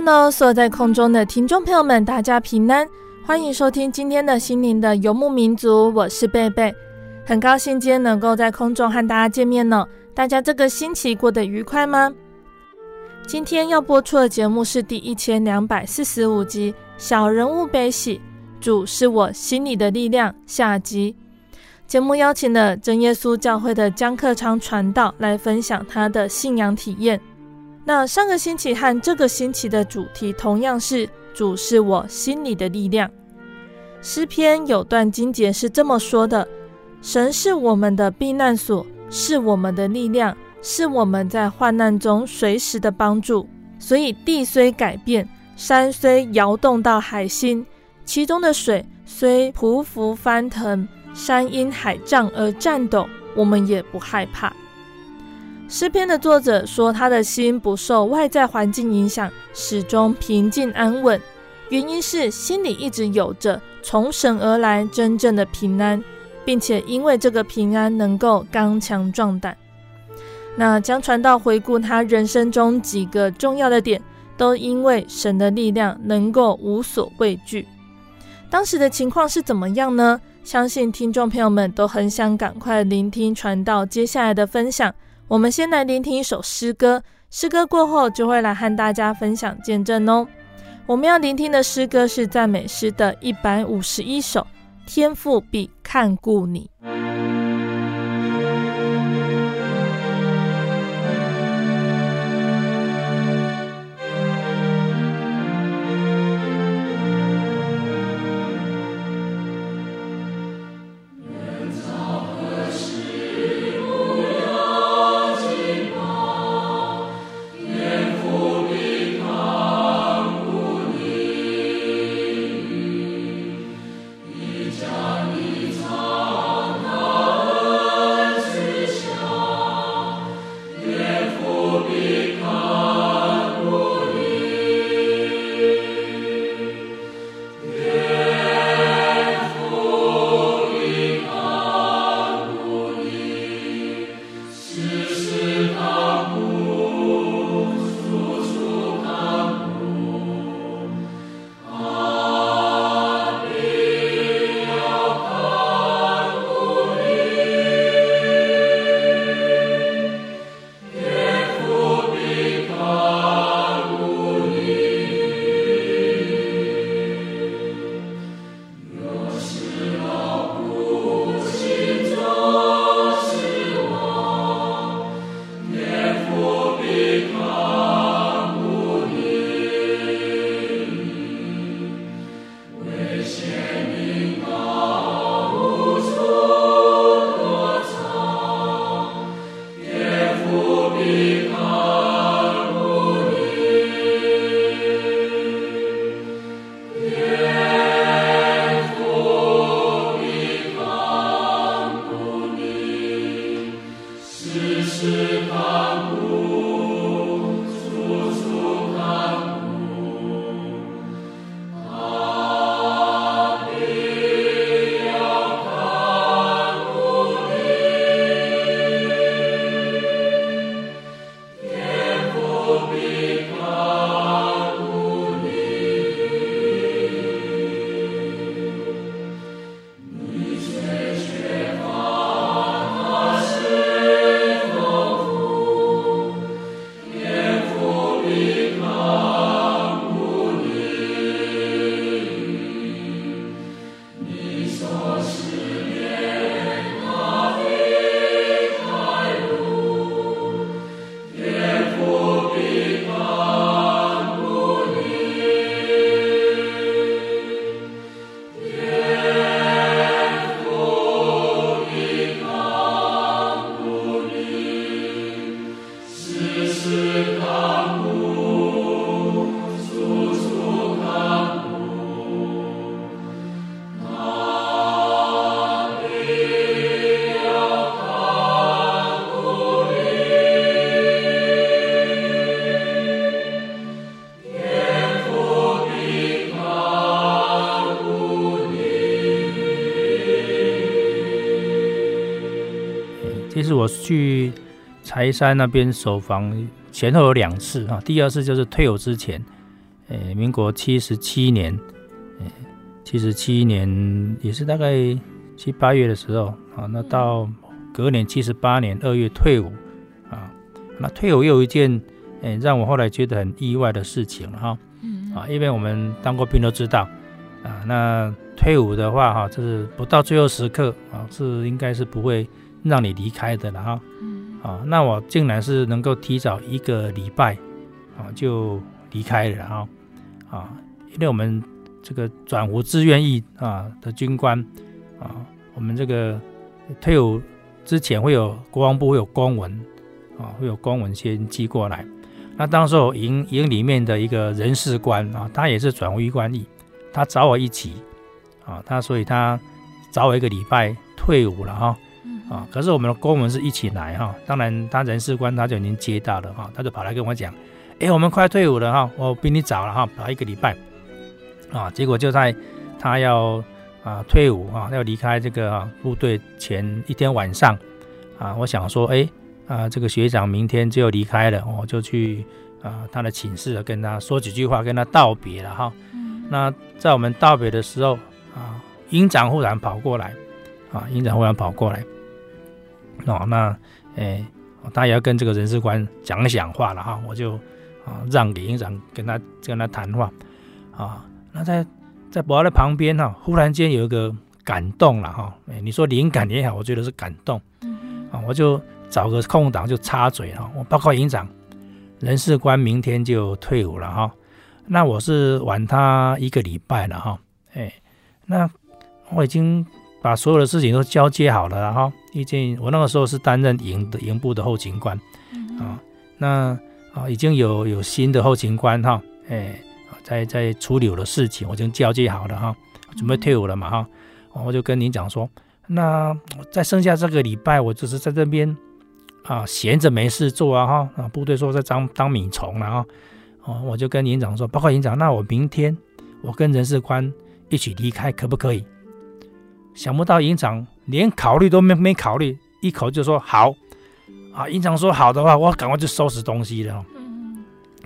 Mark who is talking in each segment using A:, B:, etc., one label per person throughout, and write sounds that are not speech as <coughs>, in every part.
A: 呢所有在空中的听众朋友们，大家平安，欢迎收听今天的心灵的游牧民族，我是贝贝，很高兴今天能够在空中和大家见面呢。大家这个星期过得愉快吗？今天要播出的节目是第一千两百四十五集《小人物悲喜，主是我心里的力量》下集。节目邀请了真耶稣教会的江克昌传道来分享他的信仰体验。那上个星期和这个星期的主题同样是“主是我心里的力量”。诗篇有段经节是这么说的：“神是我们的避难所，是我们的力量，是我们在患难中随时的帮助。所以地虽改变，山虽摇动到海心，其中的水虽匍匐翻腾，山因海涨而颤抖，我们也不害怕。”诗篇的作者说，他的心不受外在环境影响，始终平静安稳。原因是心里一直有着从神而来真正的平安，并且因为这个平安能够刚强壮胆。那将传道回顾他人生中几个重要的点，都因为神的力量能够无所畏惧。当时的情况是怎么样呢？相信听众朋友们都很想赶快聆听传道接下来的分享。我们先来聆听一首诗歌，诗歌过后就会来和大家分享见证哦。我们要聆听的诗歌是赞美诗的一百五十一首，《天赋必看顾你》。
B: 柴山那边守防前后有两次啊，第二次就是退伍之前，诶，民国七十七年，诶，七十七年也是大概七八月的时候啊，那到隔年七十八年二月退伍啊，那退伍又有一件诶让我后来觉得很意外的事情了哈，啊，因为我们当过兵都知道啊，那退伍的话哈，就是不到最后时刻啊，是应该是不会让你离开的了哈。啊，啊那我竟然是能够提早一个礼拜啊就离开了哈。啊，因为我们这个转服志愿役啊的军官啊，我们这个退伍之前会有国防部会有公文啊，会有公文先寄过来。那当时候营营里面的一个人事官啊，他也是转服役官役，他找我一起。啊，他所以他找我一个礼拜退伍了哈，可是我们的公文是一起来哈，当然他人事官他就已经接到了哈，他就跑来跟我讲，哎，我们快退伍了哈，我比你早了哈，跑一个礼拜，啊，结果就在他要啊退伍啊要离开这个部队前一天晚上，啊，我想说，哎，啊这个学长明天就要离开了，我就去啊他的寝室跟他说几句话，跟他道别了哈，那在我们道别的时候。啊，营长忽然跑过来，啊，营长忽然跑过来，哦，那，诶，他也要跟这个人事官讲讲话了哈，我就啊让给营长跟他跟他谈话，啊，那在在博的旁边哈，忽然间有一个感动了哈，诶，你说灵感也好，我觉得是感动，啊，我就找个空档就插嘴哈，我报告营长，人事官明天就退伍了哈，那我是晚他一个礼拜了哈，哎。那我已经把所有的事情都交接好了哈，已经我那个时候是担任营的营部的后勤官，啊，那啊已经有有新的后勤官哈，哎，在在处理我的事情，我已经交接好了哈，准备退伍了嘛哈，我就跟您讲说，那在剩下这个礼拜，我就是在这边啊闲着没事做啊哈，啊部队说在当当米虫了哈，哦，我就跟营长说，包括营长，那我明天我跟人事官。一起离开可不可以？想不到营长连考虑都没没考虑，一口就说好。啊，营长说好的话，我赶快就收拾东西了。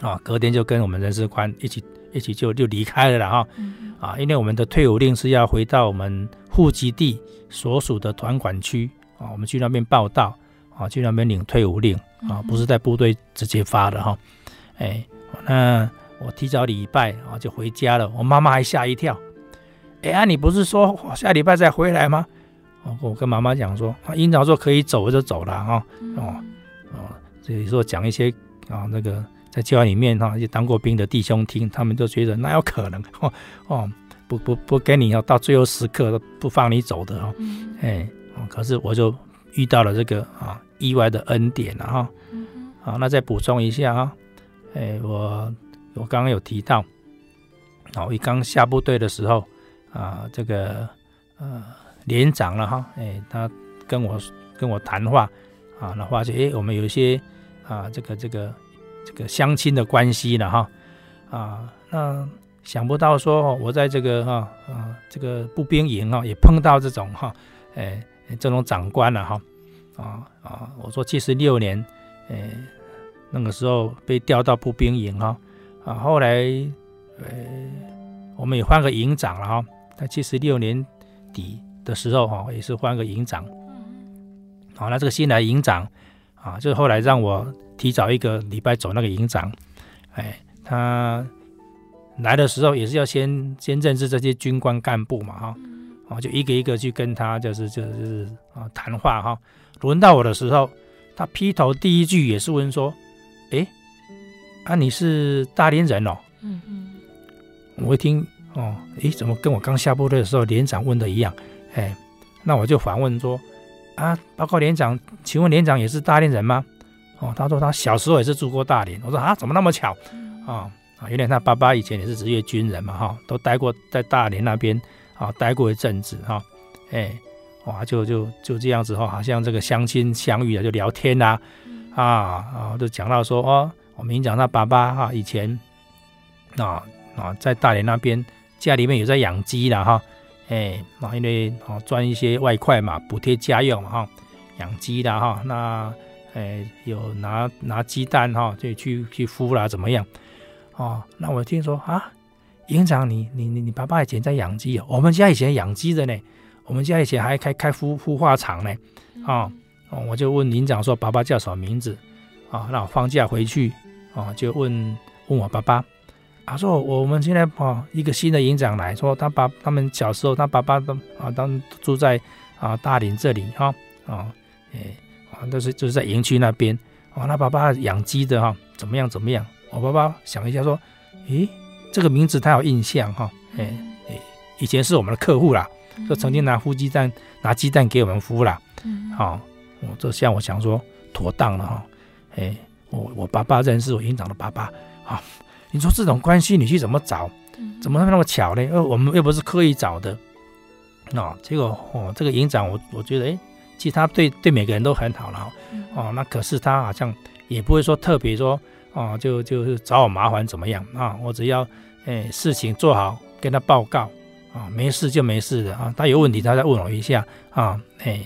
B: 啊，隔天就跟我们人事官一起一起就就离开了了哈。啊，因为我们的退伍令是要回到我们户籍地所属的团管区啊，我们去那边报道啊，去那边领退伍令啊，不是在部队直接发的哈。哎，那我提早礼拜啊就回家了，我妈妈还吓一跳。哎呀，你不是说下礼拜再回来吗？哦，我跟妈妈讲说，啊，英长说可以走，我就走了哈。哦哦，所以说讲一些啊，那个在教会里面哈，就当过兵的弟兄听，他们就觉得那有可能哦哦，不不不跟你要到最后时刻都不放你走的哈。哎，可是我就遇到了这个啊意外的恩典了哈。好，那再补充一下啊，哎，我我刚刚有提到，啊，我一刚下部队的时候。啊，这个呃连长了哈，哎，他跟我跟我谈话啊，那发现哎，我们有一些啊，这个这个这个相亲的关系了哈，啊，那想不到说我在这个哈啊这个步兵营啊也碰到这种哈，哎这种长官了哈，啊啊，我说七十六年，哎那个时候被调到步兵营哈，啊后来呃我们也换个营长了哈。在七十六年底的时候，哈，也是换个营长。好，那这个新来营长啊，就是后来让我提早一个礼拜走那个营长。哎，他来的时候也是要先先认识这些军官干部嘛，哈，啊，就一个一个去跟他就是就是啊谈话哈。轮到我的时候，他劈头第一句也是问说：“哎，啊，你是大连人哦？”嗯嗯，我一听。哦，诶，怎么跟我刚下部队的时候连长问的一样？哎，那我就反问说，啊，报告连长，请问连长也是大连人吗？哦，他说他小时候也是住过大连。我说啊，怎么那么巧？啊啊，原来他爸爸以前也是职业军人嘛，哈、哦，都待过在大连那边啊，待过一阵子哈，哎，哇，就就就这样子哈，好像这个相亲相遇了，就聊天呐、啊，啊啊，就讲到说哦，我们讲他爸爸哈，以前啊啊在大连那边。家里面有在养鸡的哈，哎，因为哦赚一些外快嘛，补贴家用嘛哈，养鸡的哈，那哎有拿拿鸡蛋哈，就去去孵啦，怎么样？哦，那我听说啊，营长你你你你爸爸以前在养鸡哦，我们家以前养鸡的呢，我们家以前还开开孵孵化厂呢，啊、哦，我就问营长说爸爸叫什么名字？啊、哦，那我放假回去啊、哦，就问问我爸爸。他说：“我们现在啊，一个新的营长来说，他爸他们小时候，他爸爸都啊，当住在啊大林这里哈啊，哎啊，都是就是在营区那边啊。他爸爸养鸡的哈，怎么样怎么样？我爸爸想一下说，诶，这个名字他有印象哈，哎哎，以前是我们的客户啦，就曾经拿孵鸡蛋拿鸡蛋给我们孵啦，好，我这像我想说妥当了哈，哎，我我爸爸认识我营长的爸爸啊。”你说这种关系你去怎么找？怎么那么巧呢？呃，我们又不是刻意找的，哦，结果哦，这个营长我我觉得，哎，其实他对对每个人都很好了，哦，那可是他好像也不会说特别说，哦，就就是找我麻烦怎么样啊？我只要哎事情做好跟他报告啊，没事就没事的啊，他有问题他再问我一下啊，哎，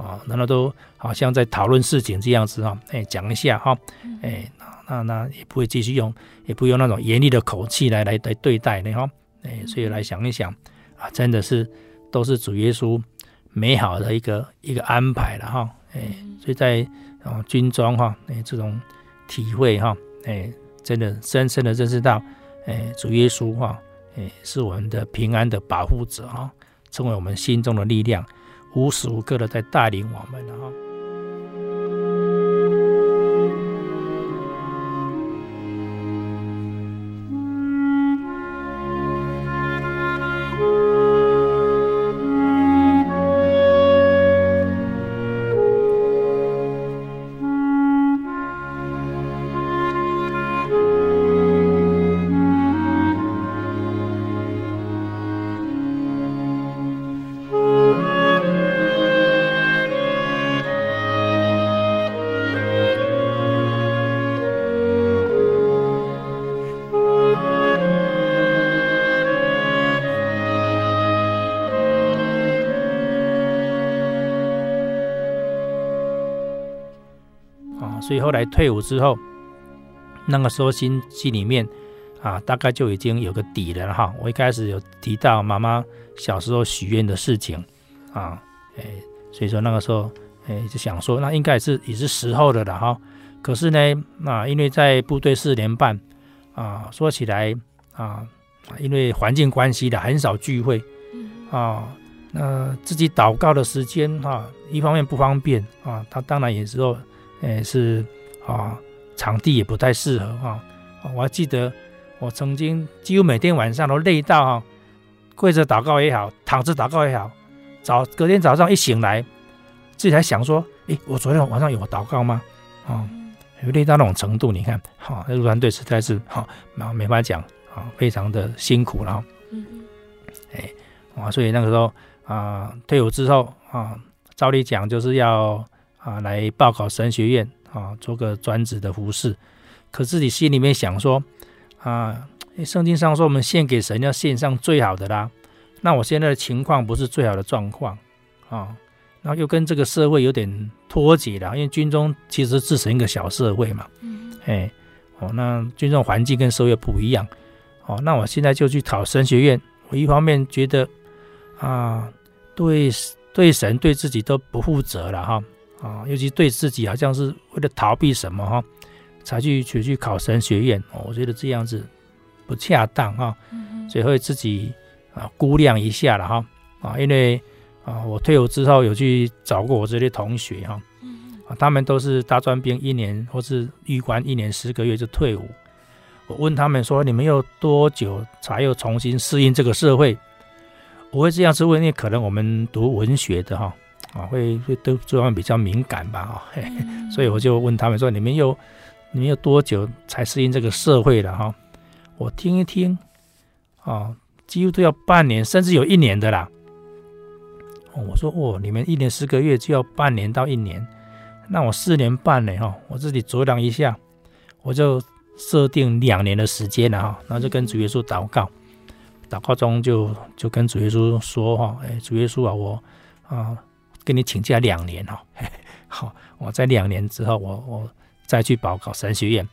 B: 啊，难道都好像在讨论事情这样子哈，哎，讲一下哈，哎。那那也不会继续用，也不用那种严厉的口气来来来对待的哈，哎，所以来想一想啊，真的是都是主耶稣美好的一个一个安排了哈，哎，所以在啊军中哈，哎这种体会哈，哎，真的深深的认识到，哎，主耶稣哈，哎是我们的平安的保护者哈，成为我们心中的力量，无时无刻的在带领我们哈。以后来退伍之后，那个时候心心里面啊，大概就已经有个底了哈。我一开始有提到妈妈小时候许愿的事情啊，哎，所以说那个时候哎就想说，那应该也是也是时候的了哈。可是呢，啊，因为在部队四年半啊，说起来啊，因为环境关系的很少聚会啊，那自己祷告的时间哈，一方面不方便啊，他当然也是说。诶，是啊，场地也不太适合哈。我还记得，我曾经几乎每天晚上都累到哈，跪着祷告也好，躺着祷告也好，早隔天早上一醒来，自己才想说，诶，我昨天晚上有祷告吗？啊，累到那种程度，你看，哈，那陆战队实在是哈，没没法讲啊，非常的辛苦了。嗯嗯。哎，啊，所以那个时候啊，退伍之后啊，照理讲就是要。啊，来报考神学院啊，做个专职的服侍。可自己心里面想说，啊，圣经上说我们献给神要献上最好的啦。那我现在的情况不是最好的状况啊，然后又跟这个社会有点脱节了，因为军中其实自成一个小社会嘛。嗯。哎，哦，那军中环境跟社会不一样。哦，那我现在就去考神学院。我一方面觉得啊，对对神对自己都不负责了哈。啊，尤其对自己好像是为了逃避什么哈，才去去去考神学院。我觉得这样子不恰当哈，所以会自己啊估量一下了哈。啊，因为啊，我退伍之后有去找过我这些同学哈，啊，他们都是大专兵一年或是预官一年十个月就退伍。我问他们说：“你们要多久才又重新适应这个社会？”我会这样子问，因为可能我们读文学的哈。啊，会会对这方面比较敏感吧？哈，所以我就问他们说：“你们有你们有多久才适应这个社会了？”哈，我听一听，啊，几乎都要半年，甚至有一年的啦。我说：“哦，你们一年十个月就要半年到一年，那我四年半呢？哈，我自己酌量一下，我就设定两年的时间了哈，然后就跟主耶稣祷告，祷告中就就跟主耶稣说：哈，哎，主耶稣啊，我啊。”跟你请假两年哈，<laughs> 好，我在两年之后，我我再去报考神学院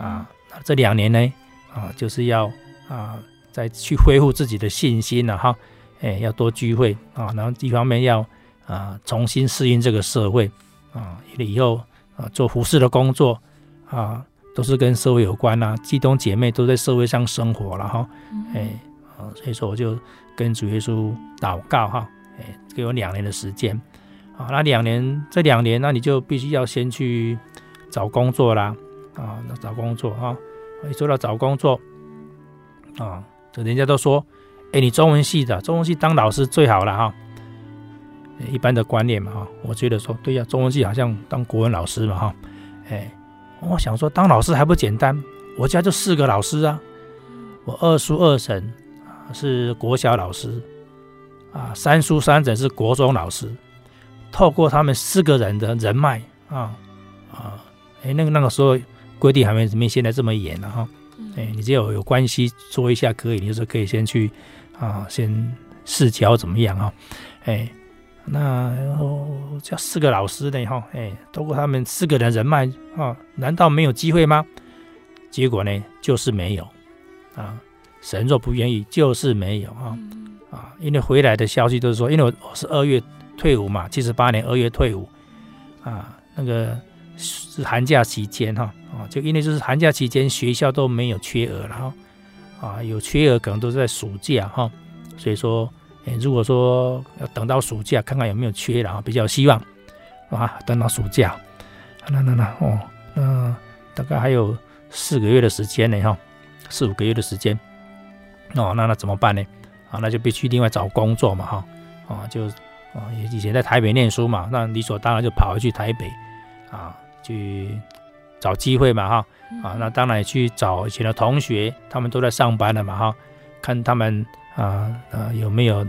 B: 啊。这两年呢，啊，就是要啊，再去恢复自己的信心了哈。哎，要多聚会啊，然后一方面要啊重新适应这个社会啊，以后啊做服饰的工作啊，都是跟社会有关呐。弟兄姐妹都在社会上生活了哈。哎，啊，所以说我就跟主耶稣祷告哈。哎，给我两年的时间啊，那两年这两年，那你就必须要先去找工作啦啊，那找工作哈。一说到找工作啊，这人家都说。哎，你中文系的，中文系当老师最好了哈。一般的观念嘛哈，我觉得说对呀，中文系好像当国文老师嘛哈。哎，我想说当老师还不简单，我家就四个老师啊，我二叔二婶是国小老师啊，三叔三婶是国中老师，透过他们四个人的人脉啊啊，哎，那个那个时候规定还没没现在这么严了哈。哎，你只要有关系做一下可以，你就是可以先去。啊，先试教怎么样啊？哎，那然后叫四个老师呢？哈，哎，通过他们四个人人脉啊，难道没有机会吗？结果呢，就是没有啊。神若不愿意，就是没有啊啊！因为回来的消息都是说，因为我是二月退伍嘛，七十八年二月退伍啊，那个寒假期间哈啊，就因为就是寒假期间学校都没有缺额了哈。啊，有缺额可能都是在暑假哈，所以说，哎，如果说要等到暑假看看有没有缺，然后比较希望啊，等到暑假，那那那哦，那大概还有四个月的时间呢哈，四五个月的时间，哦，那那怎么办呢？啊，那就必须另外找工作嘛哈，啊，就啊，以前在台北念书嘛，那理所当然就跑回去台北啊去。找机会嘛哈啊，那当然也去找以前的同学，他们都在上班了嘛哈，看他们啊啊有没有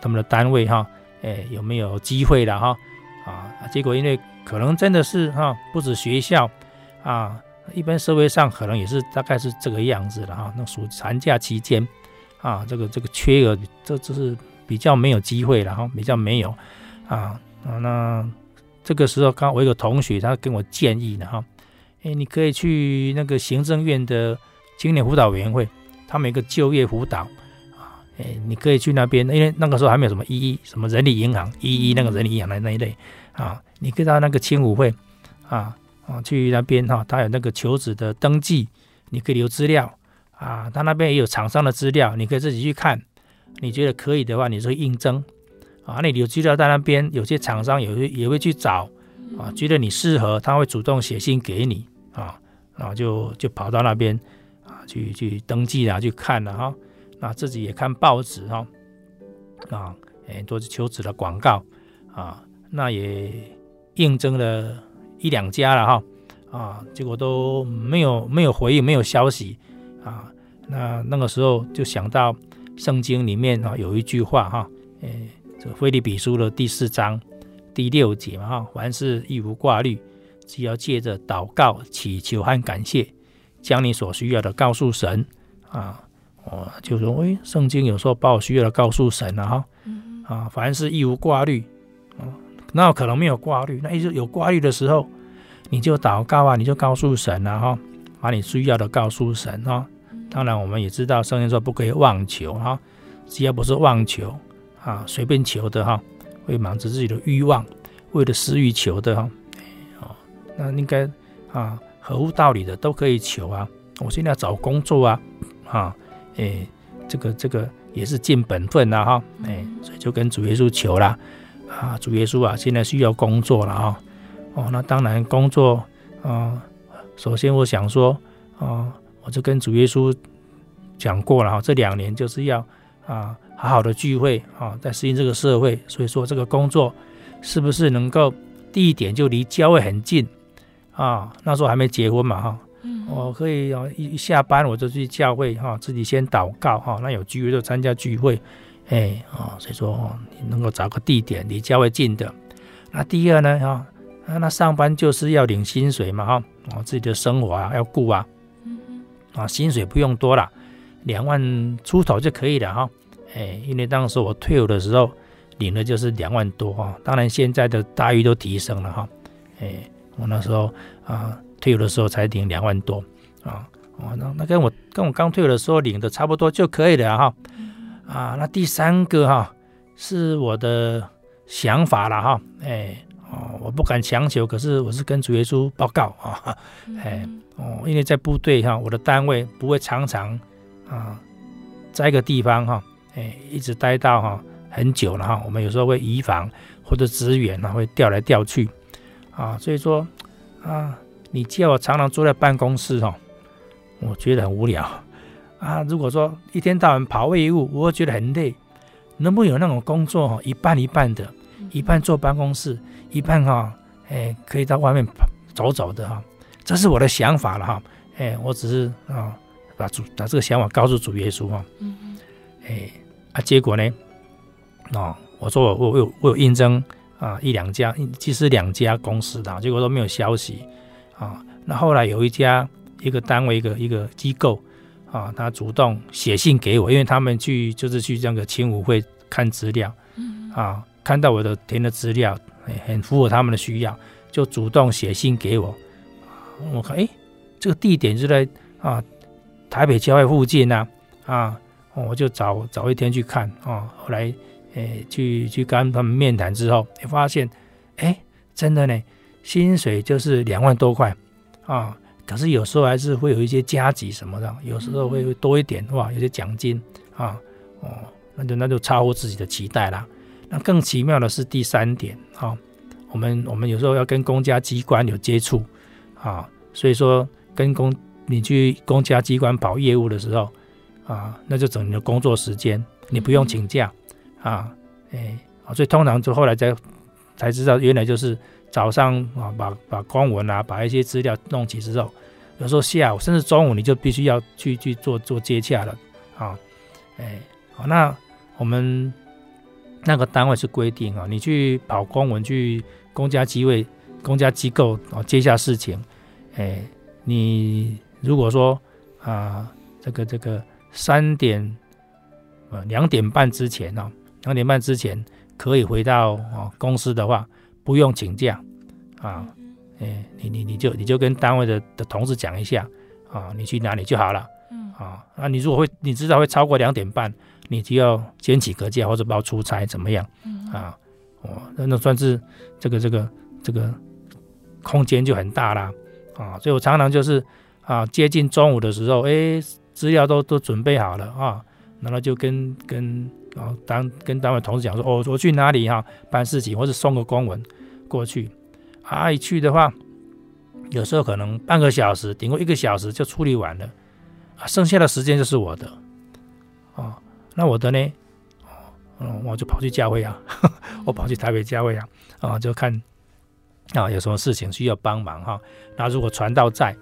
B: 他们的单位哈，哎有没有机会了哈啊，结果因为可能真的是哈，不止学校啊，一般社会上可能也是大概是这个样子的哈。那暑寒假期间啊，这个这个缺额，这就是比较没有机会了哈，比较没有啊啊，那这个时候刚我有个同学他跟我建议呢哈。哎，你可以去那个行政院的青年辅导委员会，他们有个就业辅导啊，哎，你可以去那边，因为那个时候还没有什么一一什么人力银行一一那个人力银行的那一类啊，你可以到那个青辅会啊啊去那边哈，他有那个求职的登记，你可以留资料啊，他那边也有厂商的资料，你可以自己去看，你觉得可以的话，你就应征。啊，那你有资料在那边，有些厂商也会也会去找。啊，觉得你适合，他会主动写信给你啊，然后就就跑到那边啊，去去登记啊，去看了哈，那自己也看报纸哈，啊，很多求职的广告啊，那也应征了一两家了哈，啊，结果都没有没有回应，没有消息啊，那那个时候就想到圣经里面啊有一句话哈，诶，这个腓立比书的第四章。第六节嘛哈，凡事亦无挂虑，只要借着祷告、祈求和感谢，将你所需要的告诉神啊。我就说，哎，圣经有时候把我需要的告诉神了哈。啊，凡事亦无挂虑，啊，那有可能没有挂虑？那意思有挂虑的时候，你就祷告啊，你就告诉神了哈，把你需要的告诉神哈。当然，我们也知道圣经说不可以妄求哈，只要不是妄求啊，随便求的哈。会满足自己的欲望，为了私欲求的哈，哦，那应该啊合乎道理的都可以求啊。我现在找工作啊，啊，哎，这个这个也是尽本分呐哈，哎，所以就跟主耶稣求了啊，主耶稣啊，现在需要工作了啊，哦，那当然工作啊，首先我想说啊，我就跟主耶稣讲过了哈，这两年就是要啊。好好的聚会啊，在适应这个社会，所以说这个工作是不是能够地点就离教会很近啊？那时候还没结婚嘛哈，我可以啊一下班我就去教会哈，自己先祷告哈，那有聚会就参加聚会，哎啊，所以说你能够找个地点离教会近的。那第二呢哈，那上班就是要领薪水嘛哈，我自己的生活啊要顾啊，啊薪水不用多了，两万出头就可以了哈。哎，因为当时我退伍的时候领的就是两万多哈，当然现在的待遇都提升了哈，哎，我那时候啊退伍的时候才领两万多啊，哦，那那跟我跟我刚退伍的时候领的差不多就可以了哈，啊，那第三个哈是我的想法了哈，哎，哦，我不敢强求，可是我是跟主耶稣报告啊，<laughs> 哎，哦，因为在部队哈，我的单位不会常常啊在一个地方哈，哎，一直待到哈。很久了哈，我们有时候会移防或者支援啊，会调来调去啊，所以说啊，你叫我常常坐在办公室哈，我觉得很无聊啊。如果说一天到晚跑业务，我会觉得很累。能不能有那种工作哈，一半一半的，一半坐办公室，一半哈，哎，可以到外面走走的哈，这是我的想法了哈。哎，我只是啊，把主把这个想法告诉主耶稣哈。嗯嗯。哎，啊，结果呢？哦，我说我我有我有应征啊一两家，其实两家公司的，结果都没有消息啊。那后来有一家一个单位一个一个机构啊，他主动写信给我，因为他们去就是去这个青舞会看资料，啊，看到我的填的资料很符合他们的需要，就主动写信给我。我看哎，这个地点就在啊台北郊外附近呐，啊，我就找找一天去看啊，后来。诶，去去跟他们面谈之后，你发现，哎，真的呢，薪水就是两万多块啊，可是有时候还是会有一些加急什么的，有时候会多一点哇，有些奖金啊，哦，那就那就超乎自己的期待啦。那更奇妙的是第三点啊，我们我们有时候要跟公家机关有接触啊，所以说跟公你去公家机关跑业务的时候啊，那就整你的工作时间，你不用请假。啊，哎，所以通常就后来才才知道，原来就是早上啊，把把公文啊，把一些资料弄齐之后，有时候下午甚至中午你就必须要去去做做接洽了啊，哎，好，那我们那个单位是规定啊，你去跑公文去公家机位、公家机构啊接下事情，哎，你如果说啊，这个这个三点呃两点半之前啊。两点半之前可以回到啊公司的话，不用请假啊，哎，你你你就你就跟单位的的同事讲一下啊，你去哪里就好了，嗯啊，那你如果会你知道会超过两点半，你就要先请个假或者包出差怎么样啊？哦，那那算是这个这个这个空间就很大啦啊，所以我常常就是啊接近中午的时候，哎，资料都都准备好了啊，然后就跟跟。然后当跟单位同事讲说，哦，我去哪里哈办事情，或者送个公文过去。啊，一去的话，有时候可能半个小时，顶多一个小时就处理完了，啊，剩下的时间就是我的。哦，那我的呢？哦，嗯，我就跑去教会啊，<laughs> 我跑去台北教会啊，啊，就看啊有什么事情需要帮忙哈。那如果传道在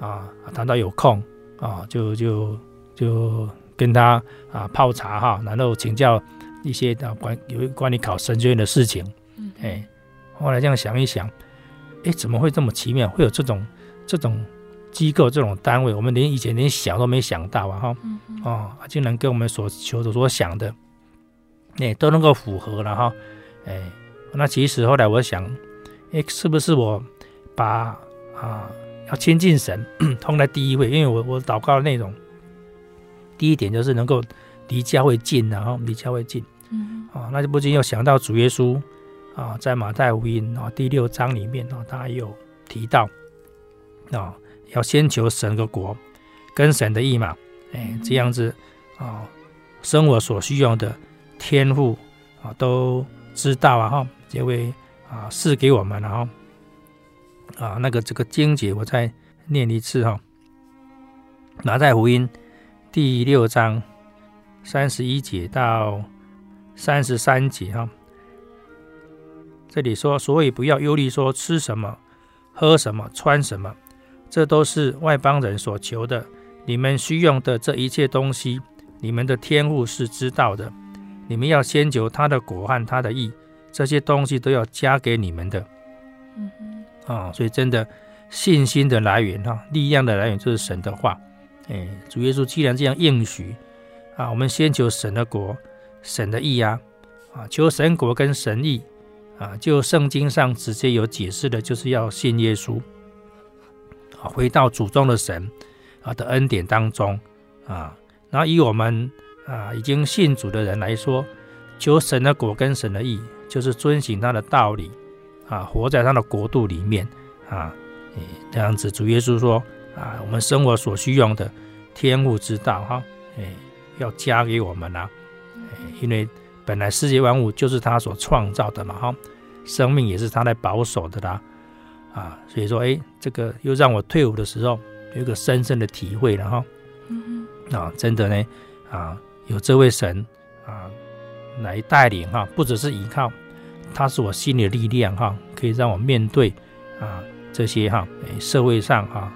B: 啊，传道有空啊，就就就。跟他啊泡茶哈，然后请教一些啊关有关于考神学院的事情。嗯，哎，后来这样想一想，哎，怎么会这么奇妙？会有这种这种机构、这种单位，我们连以前连想都没想到啊！哈，哦，竟然跟我们所求的、所想的，哎，都能够符合了哈。哎，那其实后来我想，哎，是不是我把啊要亲近神 <clears throat> 放在第一位？因为我我祷告的内容。第一点就是能够离教会近，然后离教会近，嗯，啊，那就不禁又想到主耶稣啊，在马太福音啊第六章里面啊，他有提到啊，要先求神的国跟神的义嘛，哎，这样子啊，生活所需要的天赋啊都知道啊，哈，就会啊赐给我们，然后啊那个这个经节我再念一次哈，马太福音。第六章三十一节到三十三节哈，这里说，所以不要忧虑，说吃什么、喝什么、穿什么，这都是外邦人所求的。你们需用的这一切东西，你们的天父是知道的。你们要先求他的果和他的义，这些东西都要加给你们的。嗯哼，啊，所以真的信心的来源哈，力量的来源就是神的话。哎，主耶稣既然这样应许啊，我们先求神的国、神的义啊，啊，求神国跟神义啊，就圣经上直接有解释的，就是要信耶稣，啊，回到祖宗的神啊的恩典当中啊。然后以我们啊已经信主的人来说，求神的果跟神的义，就是遵行他的道理啊，活在他的国度里面啊。这样子，主耶稣说啊，我们生活所需用的天物之道哈，哎，要加给我们啦，因为。本来世界万物就是他所创造的嘛，哈，生命也是他来保守的啦，啊，所以说，哎，这个又让我退伍的时候有一个深深的体会了哈，嗯啊，真的呢，啊，有这位神啊来带领哈，不只是依靠，他是我心里的力量哈，可以让我面对啊这些哈，社会上哈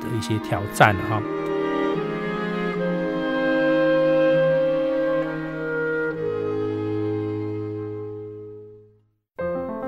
B: 的一些挑战哈。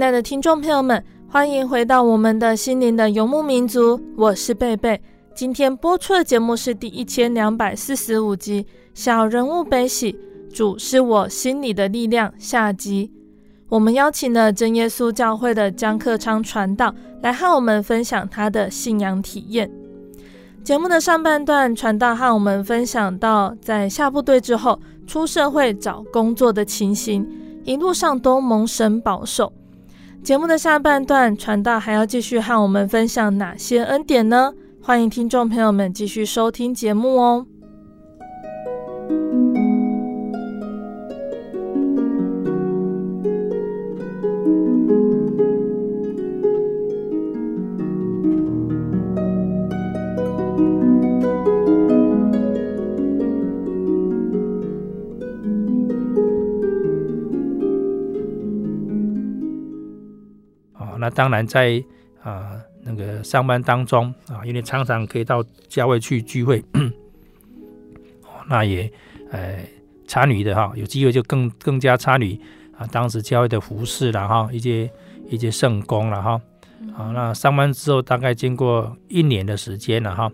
A: 亲爱的听众朋友们，欢迎回到我们的心灵的游牧民族，我是贝贝。今天播出的节目是第一千两百四十五集《小人物悲喜》，主是我心里的力量。下集我们邀请了真耶稣教会的江克昌传道来和我们分享他的信仰体验。节目的上半段，传道和我们分享到在下部队之后出社会找工作的情形，一路上都蒙神保守。节目的下半段，传道还要继续和我们分享哪些恩典呢？欢迎听众朋友们继续收听节目哦。
B: 当然在，啊那个上班当中啊，因为常常可以到教会去聚会，<coughs> 那也呃参与的哈，有机会就更更加参与啊，当时教会的服饰了哈，一些一些圣工了哈，啊，那上班之后大概经过一年的时间了哈，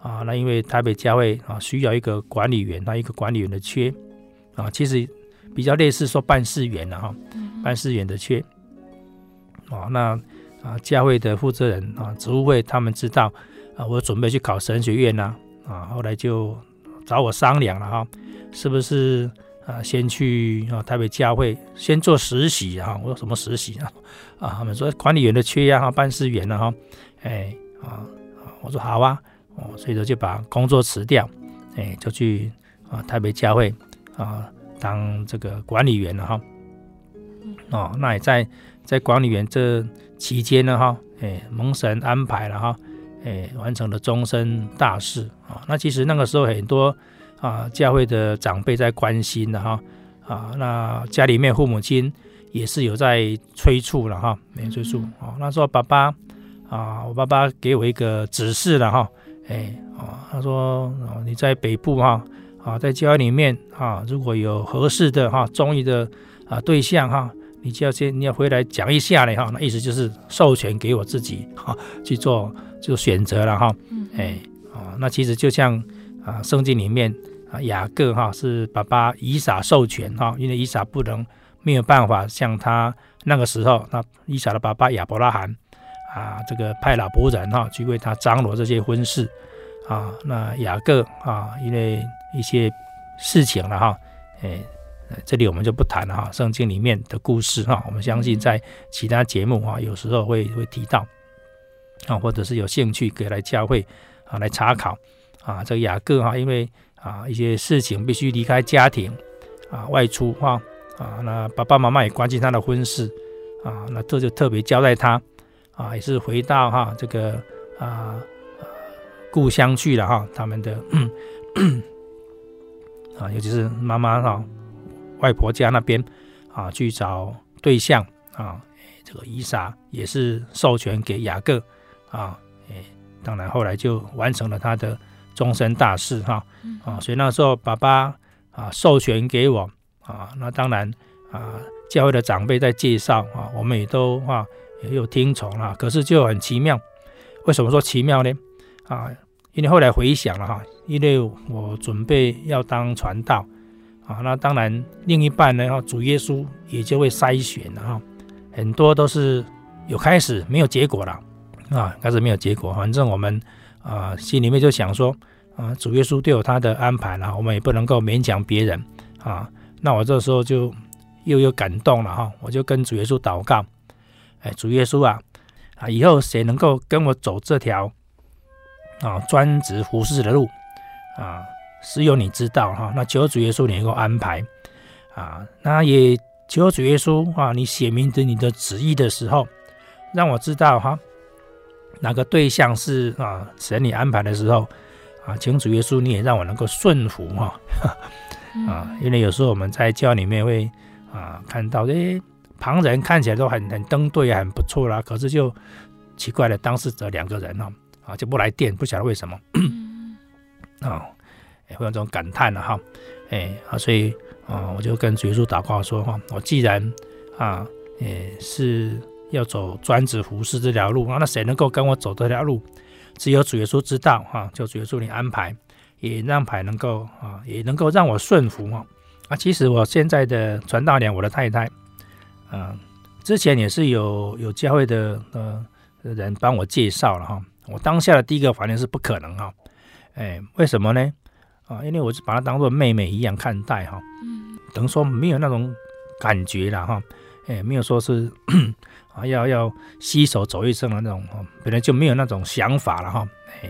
B: 啊，那因为台北教会啊需要一个管理员，那一个管理员的缺啊，其实比较类似说办事员了哈，办事员的缺。哦，那啊，教会的负责人啊，职务会他们知道啊，我准备去考神学院呐，啊，后来就找我商量了哈，是不是啊，先去啊台北教会先做实习啊？我说什么实习啊？<laughs> 啊，他们说管理员的缺呀，哈，办事员了哈，哎啊，我说好啊，哦，所以说就把工作辞掉，哎，就去啊台北教会啊当这个管理员了哈，哦，那也在。在管理员这期间呢，哈，哎，蒙神安排了哈，哎，完成了终身大事啊。那其实那个时候很多啊，教会的长辈在关心的哈，啊，那家里面父母亲也是有在催促了哈，没催促啊。那时候爸爸啊，我爸爸给我一个指示了哈，哎，哦，他说你在北部哈，啊，在教会里面啊，如果有合适的哈，中意的啊对象哈。你就要先，你要回来讲一下嘞哈，那意思就是授权给我自己哈去做就选择了哈，哎啊，那其实就像啊圣经里面啊雅各哈是爸爸以撒授权哈，因为以撒不能没有办法像他那个时候，那以撒的爸爸亚伯拉罕啊这个派老仆人哈去为他张罗这些婚事啊，那雅各啊因为一些事情了哈，哎这里我们就不谈了哈。圣经里面的故事哈，我们相信在其他节目哈，有时候会会提到啊，或者是有兴趣可以来教会啊来查考啊。这个雅各哈，因为啊一些事情必须离开家庭啊外出哈啊，那爸爸妈妈也关心他的婚事啊，那这就特别交代他啊，也是回到哈这个啊故乡去了哈，他们的 <coughs> 啊，尤其是妈妈哈。外婆家那边啊，去找对象啊，这个伊莎也是授权给雅各啊，诶，当然后来就完成了他的终身大事哈啊，所以那时候爸爸啊授权给我啊，那当然啊，教会的长辈在介绍啊，我们也都啊也有听从啊，可是就很奇妙，为什么说奇妙呢？啊，因为后来回想了哈，因为我准备要当传道。啊，那当然，另一半呢，哈，主耶稣也就会筛选了哈，很多都是有开始没有结果了，啊，开始没有结果，反正我们啊心里面就想说，啊，主耶稣都有他的安排了，我们也不能够勉强别人啊。那我这时候就又有感动了哈，我就跟主耶稣祷告，哎，主耶稣啊，啊，以后谁能够跟我走这条啊专职服侍的路啊？只有你知道哈，那求主耶稣你能够安排。啊，那也求主耶稣啊，你写明着你的旨意的时候，让我知道哈，哪个对象是啊神你安排的时候啊，请主耶稣你也让我能够顺服哈 <laughs> 啊，因为有时候我们在教里面会啊看到诶，旁人看起来都很很登对很不错啦，可是就奇怪了当事者两个人哈啊就不来电，不晓得为什么。啊。<coughs> 也会有这种感叹了哈，哎啊，所以啊，我就跟主耶稣祷告说哈，我既然啊，也是要走专职服侍这条路，那谁能够跟我走这条路？只有主耶稣知道哈，就主耶稣你安排，也让牌能够啊，也能够让我顺服哈。啊，其实我现在的传道娘，我的太太，嗯，之前也是有有教会的呃人帮我介绍了哈。我当下的第一个反应是不可能哈，哎，为什么呢？啊，因为我是把她当做妹妹一样看待哈，嗯，等于说没有那种感觉了哈，哎，没有说是啊要要携手走一生的那种哈，本来就没有那种想法了哈，哎，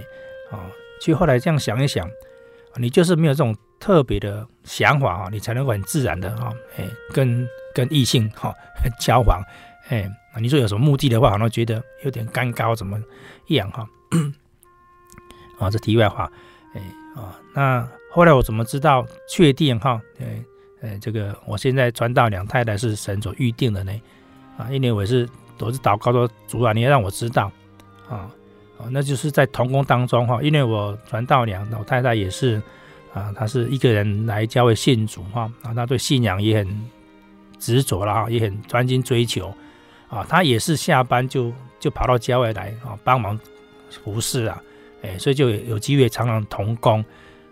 B: 啊，其实后来这样想一想，你就是没有这种特别的想法哈，你才能够很自然的哈，哎，跟跟异性哈交往，哎，你说有什么目的的话，好像觉得有点尴尬怎么样哈，<coughs> 啊，这题外话。哎啊，那后来我怎么知道确定哈？哎哎，这个我现在传道娘太太是神所预定的呢？啊，因为我是我是祷告说主啊，你要让我知道啊啊，那就是在同工当中哈，因为我传道娘老太太也是啊，她是一个人来教会信主哈啊，她对信仰也很执着了哈，也很专心追求啊，她也是下班就就跑到教会来啊帮忙服侍啊。哎，所以就有机会常常同工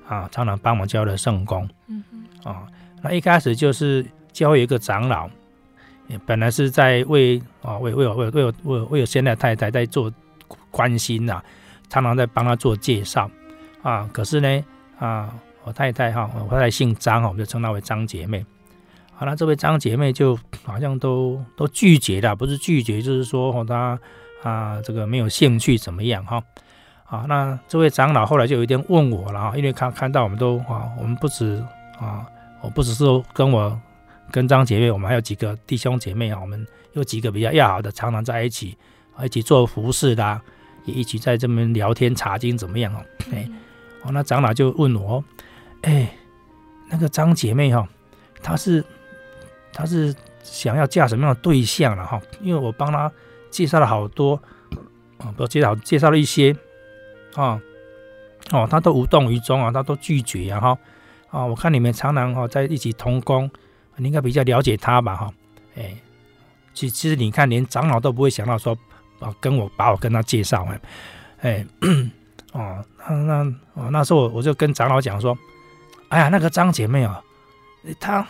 B: 啊，常常帮忙教的圣工。嗯哼，啊，那一开始就是教会有一个长老，本来是在为啊为为我为为我为为我现在太太在做关心呐、啊，常常在帮他做介绍啊。可是呢啊，我太太哈，我太太姓张哈，我们就称她为张姐妹。好、啊，那这位张姐妹就好像都都拒绝了，不是拒绝，就是说和她啊这个没有兴趣怎么样哈。啊，那这位长老后来就有一点问我了啊，因为看看到我们都啊，我们不止啊，我不只是跟我跟张姐妹，我们还有几个弟兄姐妹啊，我们有几个比较要好的，常常在一起啊，一起做服饰的，也一起在这边聊天查经怎么样啊？哎，哦，那长老就问我，哎，那个张姐妹哈，她是她是想要嫁什么样的对象了哈？因为我帮她介绍了好多啊，不介绍介绍了一些。啊，哦，他都无动于衷啊，他都拒绝啊，哈，啊，我看你们常常哈在一起同工，你应该比较了解他吧，哈，哎，其其实你看，连长老都不会想到说，啊，跟我把我跟他介绍，哎哎，哦，那那哦，那时候我我就跟长老讲说，哎呀，那个张姐妹啊，她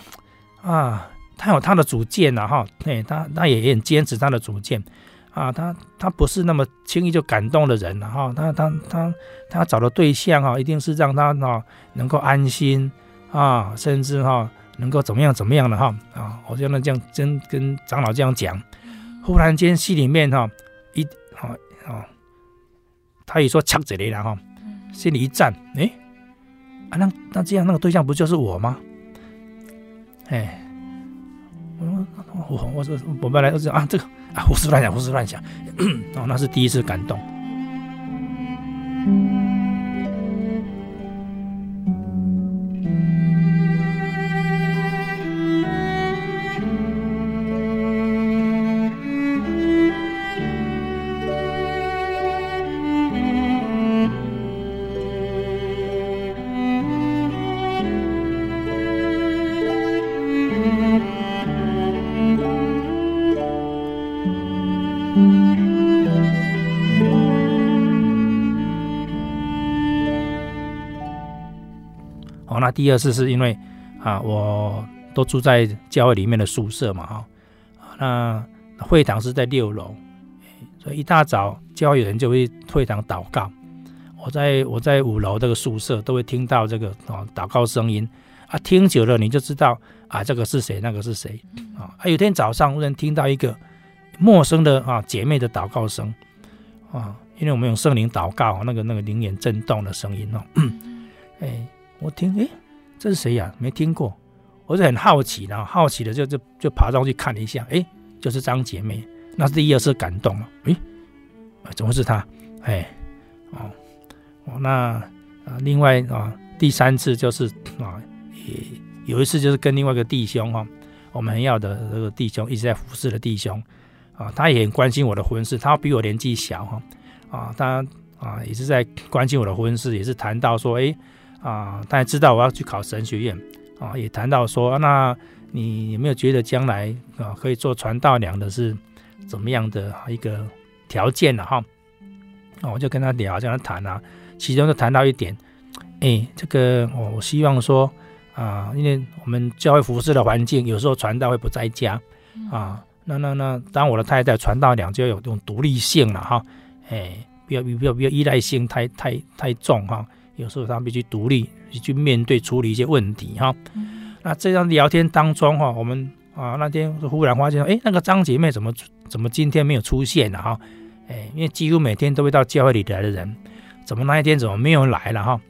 B: 啊，她有她的主见呐，哈，哎，她她也很坚持她的主见。啊，他他不是那么轻易就感动的人哈，他他他他找的对象哈，一定是让他哈能够安心啊，甚至哈能够怎么样怎么样的哈啊，我就那这样真跟长老这样讲，忽然间心里面哈一啊啊，他也说抢这里了哈，心里一颤，哎，啊那那这样那个对象不就是我吗？哎，我我我说我本来就是啊这个啊胡思乱想胡思乱想，哦那是第一次感动。第二次是因为啊，我都住在教会里面的宿舍嘛，哈，那会堂是在六楼，所以一大早教会有人就会会堂祷告，我在我在五楼这个宿舍都会听到这个啊祷告声音啊，听久了你就知道啊这个是谁，那个是谁啊。啊，有天早上忽然听到一个陌生的啊姐妹的祷告声啊，因为我们用圣灵祷告，那个那个灵眼震动的声音哦，<coughs> 哎。我听，诶，这是谁呀？没听过，我就很好奇，然后好奇的就就就爬上去看了一下，诶，就是张姐妹，那是第二次感动了，诶，怎么是她？哎，哦，那啊，另外啊，第三次就是啊，有一次就是跟另外一个弟兄哈，我们很要的这个弟兄一直在服侍的弟兄啊，他也很关心我的婚事，他比我年纪小哈，啊，他啊也是在关心我的婚事，也是谈到说，诶。啊，大家知道我要去考神学院啊，也谈到说，那你有没有觉得将来啊可以做传道娘的是怎么样的一个条件呢？哈，哦，我就跟他聊，跟他谈啊，其中就谈到一点，哎，这个我希望说啊，因为我们教会服侍的环境，有时候传道会不在家啊，那那那，当我的太太传道娘就要有这种独立性了哈，哎，不要不要不要依赖性太太太重哈。有时候他们必须独立去面对处理一些问题哈。那这样聊天当中哈，我们啊那天忽然发现，哎，那个张姐妹怎么怎么今天没有出现了哈？哎，因为几乎每天都会到教会里来的人，怎么那一天怎么没有来了哈？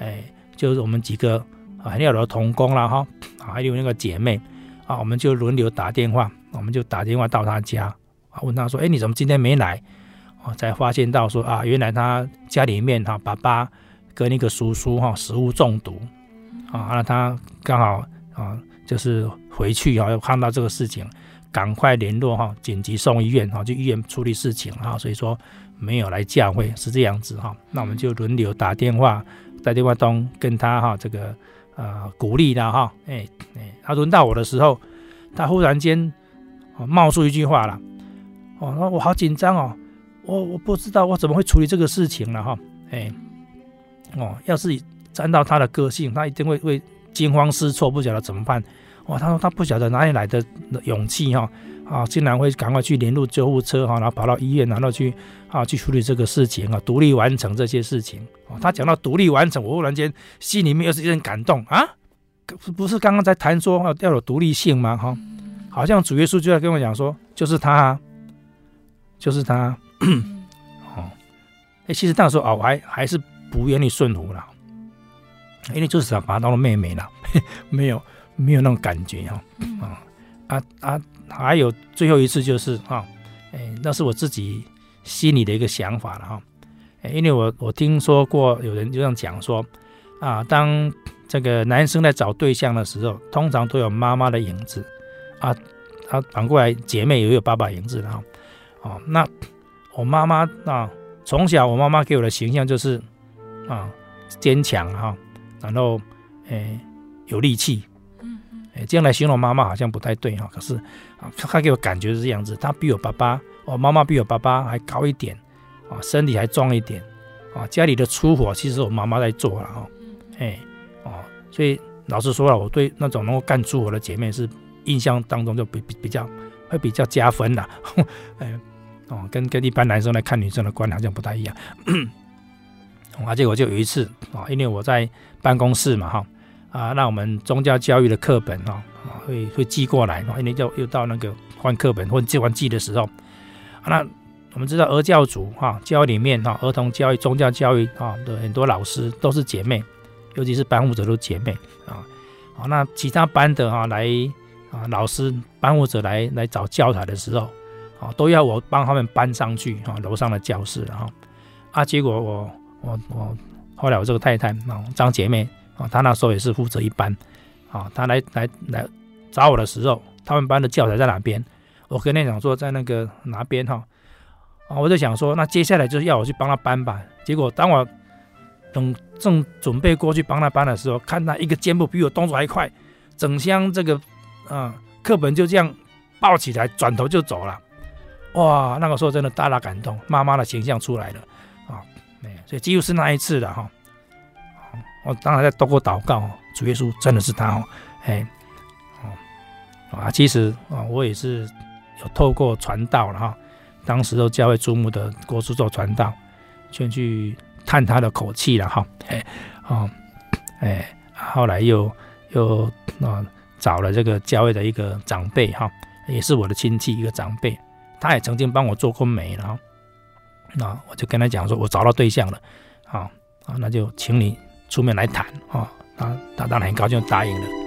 B: 哎，就是我们几个啊很有的同工了哈，还有那个姐妹啊，我们就轮流打电话，我们就打电话到她家啊，问她说，哎，你怎么今天没来？啊，才发现到说啊，原来她家里面哈，爸爸。跟那个叔叔哈食物中毒啊，那他刚好啊就是回去哈，又看到这个事情，赶快联络哈，紧急送医院哈，去医院处理事情哈，所以说没有来教会是这样子哈。那我们就轮流打电话，在电话中跟他哈这个呃鼓励的哈，哎哎，他轮到我的时候，他忽然间冒出一句话了，哦，那我好紧张哦，我我不知道我怎么会处理这个事情了哈，哎。哦，要是沾到他的个性，他一定会会惊慌失措，不晓得怎么办。哦，他说他不晓得哪里来的勇气哈，啊，竟然会赶快去联络救护车哈，然后跑到医院，然后去啊去处理这个事情啊，独立完成这些事情。哦，他讲到独立完成，我忽然间心里面又是一阵感动啊，不是刚刚在谈说要有独立性吗？哈，好像主耶稣就在跟我讲说，就是他，就是他。<clears throat> 哦，哎，其实那时候啊，我还还是。不愿意顺服了，因为就是想把他当做妹妹了，<laughs> 没有没有那种感觉哈啊啊啊！还有最后一次就是哈，哎，那是我自己心里的一个想法了哈。哎，因为我我听说过有人就这样讲说啊，当这个男生在找对象的时候，通常都有妈妈的影子啊啊，反过来姐妹也有爸爸影子了哈。哦，那我妈妈啊，从小我妈妈给我的形象就是。啊，坚强哈，然后，诶，有力气，嗯诶，这样来形容妈妈好像不太对哈。可是，啊，他给我感觉是这样子，他比我爸爸，我妈妈比我爸爸还高一点，啊，身体还壮一点，啊，家里的粗活其实我妈妈在做了哈，哎，哦，所以老实说了，我对那种能够干粗活的姐妹是印象当中就比比比较会比较加分的，<laughs> 哎，哦，跟跟一般男生来看女生的观好像不太一样。啊，结果就有一次啊，因为我在办公室嘛，哈啊，那我们宗教教育的课本哈啊会会寄过来，因为又又到那个换课本或者换季的时候，啊，那我们知道儿教组哈教里面哈儿童教育、宗教教育啊的很多老师都是姐妹，尤其是班务者都是姐妹啊，啊，那其他班的哈来啊老师班务者来来找教材的时候，啊都要我帮他们搬上去啊楼上的教室，哈啊结果我我我后来我这个太太啊张姐妹。啊，她那时候也是负责一班，啊，她来来来找我的时候，他们班的教材在哪边？我跟他讲说在那个哪边哈，啊，我就想说，那接下来就是要我去帮他搬吧。结果当我等正准备过去帮他搬的时候，看他一个肩部比我动作还快，整箱这个啊课本就这样抱起来，转头就走了。哇，那个时候真的大大感动，妈妈的形象出来了所以几乎是那一次的哈。我当然在透过祷告，主耶稣真的是他哦，哎，哦啊，其实啊，我也是有透过传道了哈，当时都教会注目的郭叔做传道，先去探他的口气了哈，哎，哦，哎，后来又又啊找了这个教会的一个长辈哈，也是我的亲戚一个长辈，他也曾经帮我做过媒了，那我就跟他讲说，我找到对象了，啊啊，那就请你。出面来谈啊，他他当然很高兴答应了。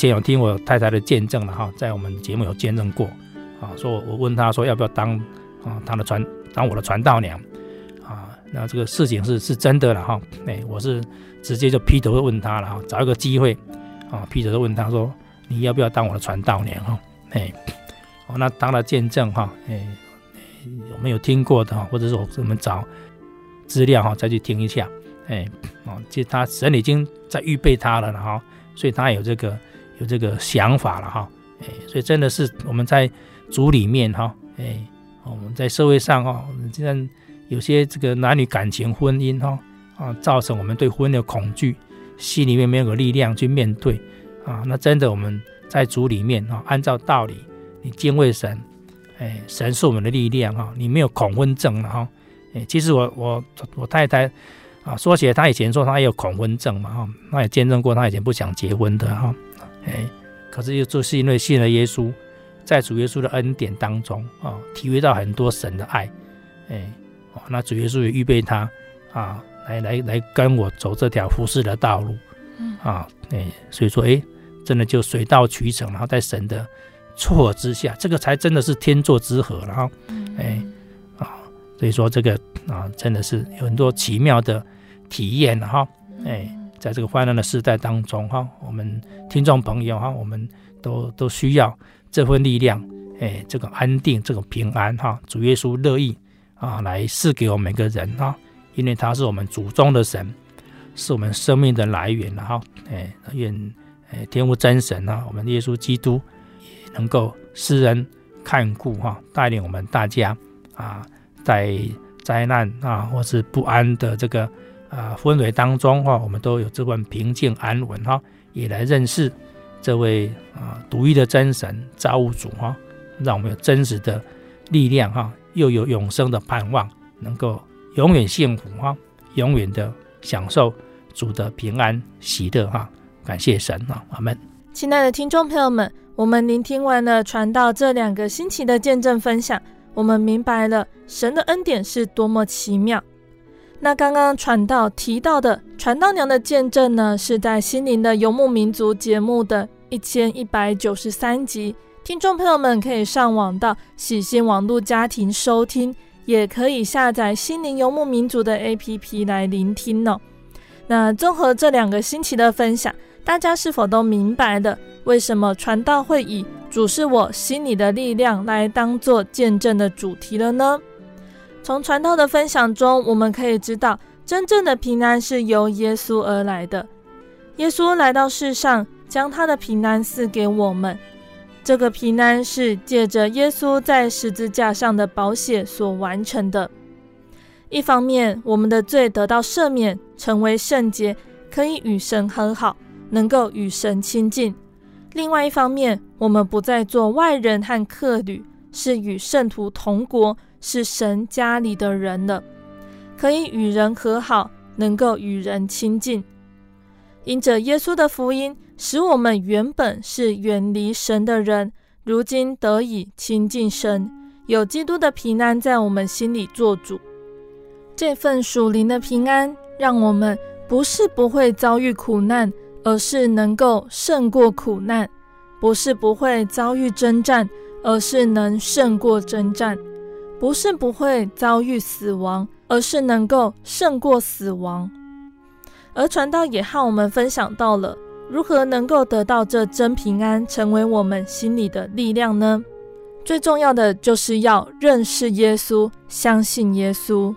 B: 前有听我太太的见证了哈，在我们节目有见证过啊，说我我问他说要不要当啊他的传当我的传道娘啊，那这个事情是是真的了哈，哎，我是直接就劈头就问他了哈，找一个机会啊，劈头就问他说你要不要当我的传道娘哈，哎，哦那当了见证哈，哎，有没有听过的哈，或者是我们找资料哈再去听一下，哎，哦，其实他神已经在预备他了了哈，所以他有这个。有这个想法了哈，哎，所以真的是我们在主里面哈，哎，我们在社会上哈，既然有些这个男女感情、婚姻哈啊，造成我们对婚姻的恐惧，心里面没有个力量去面对啊，那真的我们在主里面哈，按照道理，你敬畏神，哎，神是我们的力量哈，你没有恐婚症了哈，哎，其实我我我太太啊，说起来她以前说她也有恐婚症嘛哈，她也见证过她以前不想结婚的哈。哎，可是又就是因为信了耶稣，在主耶稣的恩典当中啊，体会到很多神的爱，哎，哦，那主耶稣也预备他啊，来来来跟我走这条服侍的道路，啊，哎，所以说，哎，真的就水到渠成，然后在神的撮合之下，这个才真的是天作之合然后，哎，啊，所以说这个啊，真的是有很多奇妙的体验哈，哎。在这个患难的时代当中，哈，我们听众朋友，哈，我们都都需要这份力量，哎，这个安定，这个平安，哈，主耶稣乐意啊，来赐给我们每个人，哈，因为他是我们祖宗的神，是我们生命的来源，哈，哎，愿哎天父真神啊，我们耶稣基督也能够施恩看顾，哈，带领我们大家啊，在灾难啊或是不安的这个。啊，氛围当中哈，我们都有这份平静安稳哈，也来认识这位啊独一的真神造物主哈，让我们有真实的力量哈，又有永生的盼望，能够永远幸福哈，永远的享受主的平安喜乐哈，感谢神啊，阿门。
A: 亲爱的听众朋友们，我们聆听完了传道这两个星期的见证分享，我们明白了神的恩典是多么奇妙。那刚刚传道提到的传道娘的见证呢，是在心灵的游牧民族节目的一千一百九十三集，听众朋友们可以上网到喜信网络家庭收听，也可以下载心灵游牧民族的 APP 来聆听、哦。那综合这两个星期的分享，大家是否都明白了为什么传道会以“主是我心里的力量”来当做见证的主题了呢？从传道的分享中，我们可以知道，真正的平安是由耶稣而来的。耶稣来到世上，将他的平安赐给我们。这个平安是借着耶稣在十字架上的宝血所完成的。一方面，我们的罪得到赦免，成为圣洁，可以与神和好，能够与神亲近；另外一方面，我们不再做外人和客旅，是与圣徒同国，是神家里的人了，可以与人和好，能够与人亲近。因着耶稣的福音，使我们原本是远离神的人，如今得以亲近神，有基督的平安在我们心里做主。这份属灵的平安，让我们不是不会遭遇苦难，而是能够胜过苦难；不是不会遭遇征战，而是能胜过征战；不是不会遭遇死亡，而是能够胜过死亡。而传道也和我们分享到了如何能够得到这真平安，成为我们心里的力量呢？最重要的就是要认识耶稣，相信耶稣。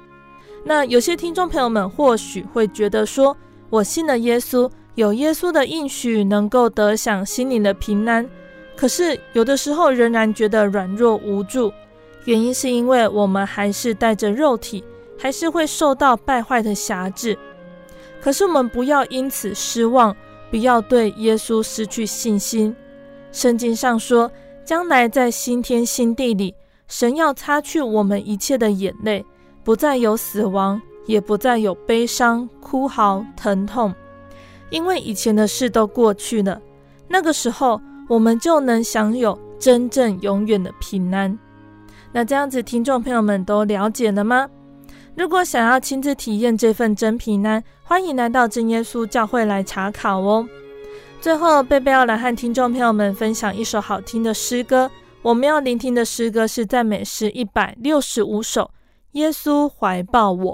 A: 那有些听众朋友们或许会觉得说，我信了耶稣，有耶稣的应许，能够得享心灵的平安。可是有的时候仍然觉得软弱无助，原因是因为我们还是带着肉体，还是会受到败坏的辖制。可是我们不要因此失望，不要对耶稣失去信心。圣经上说，将来在新天新地里，神要擦去我们一切的眼泪，不再有死亡，也不再有悲伤、哭嚎、疼痛，因为以前的事都过去了。那个时候，我们就能享有真正永远的平安。那这样子，听众朋友们都了解了吗？如果想要亲自体验这份真平安，欢迎来到真耶稣教会来查考哦。最后，贝贝要来和听众朋友们分享一首好听的诗歌。我们要聆听的诗歌是赞美诗一百六十五首，《耶稣怀抱我》。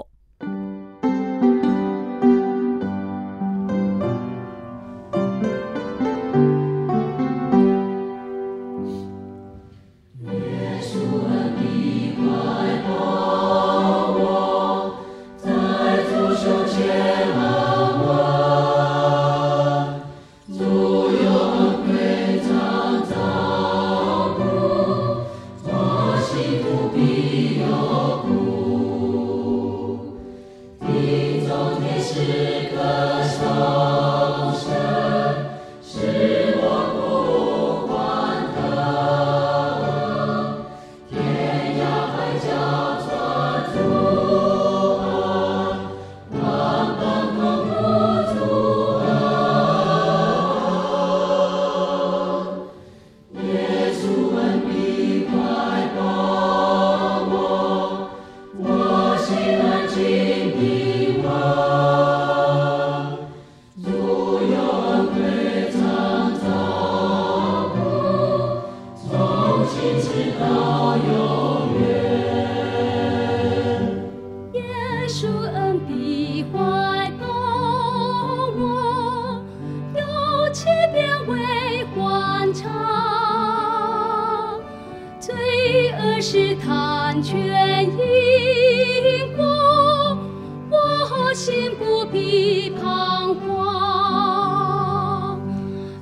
A: 因火我心不
C: 必彷徨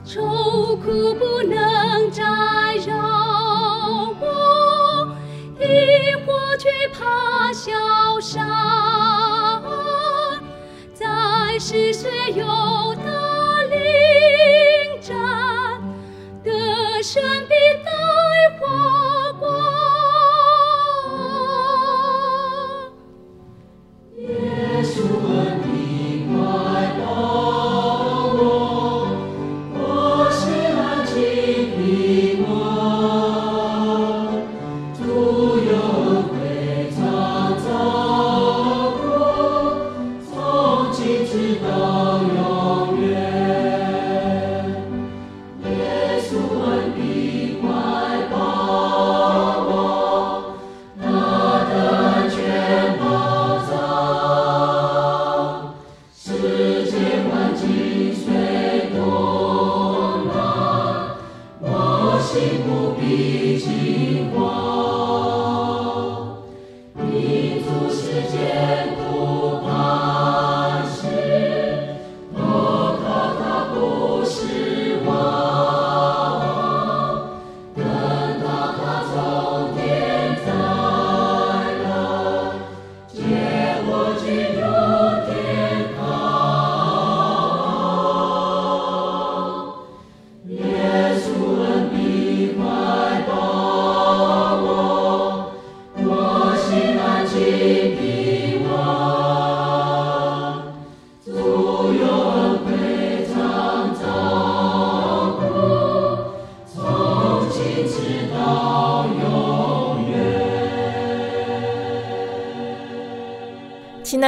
C: 愁苦不能再绕我萤火惧怕消散在世岁有大灵战得胜必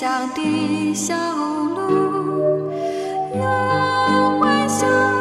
C: 乡的小路，有欢笑。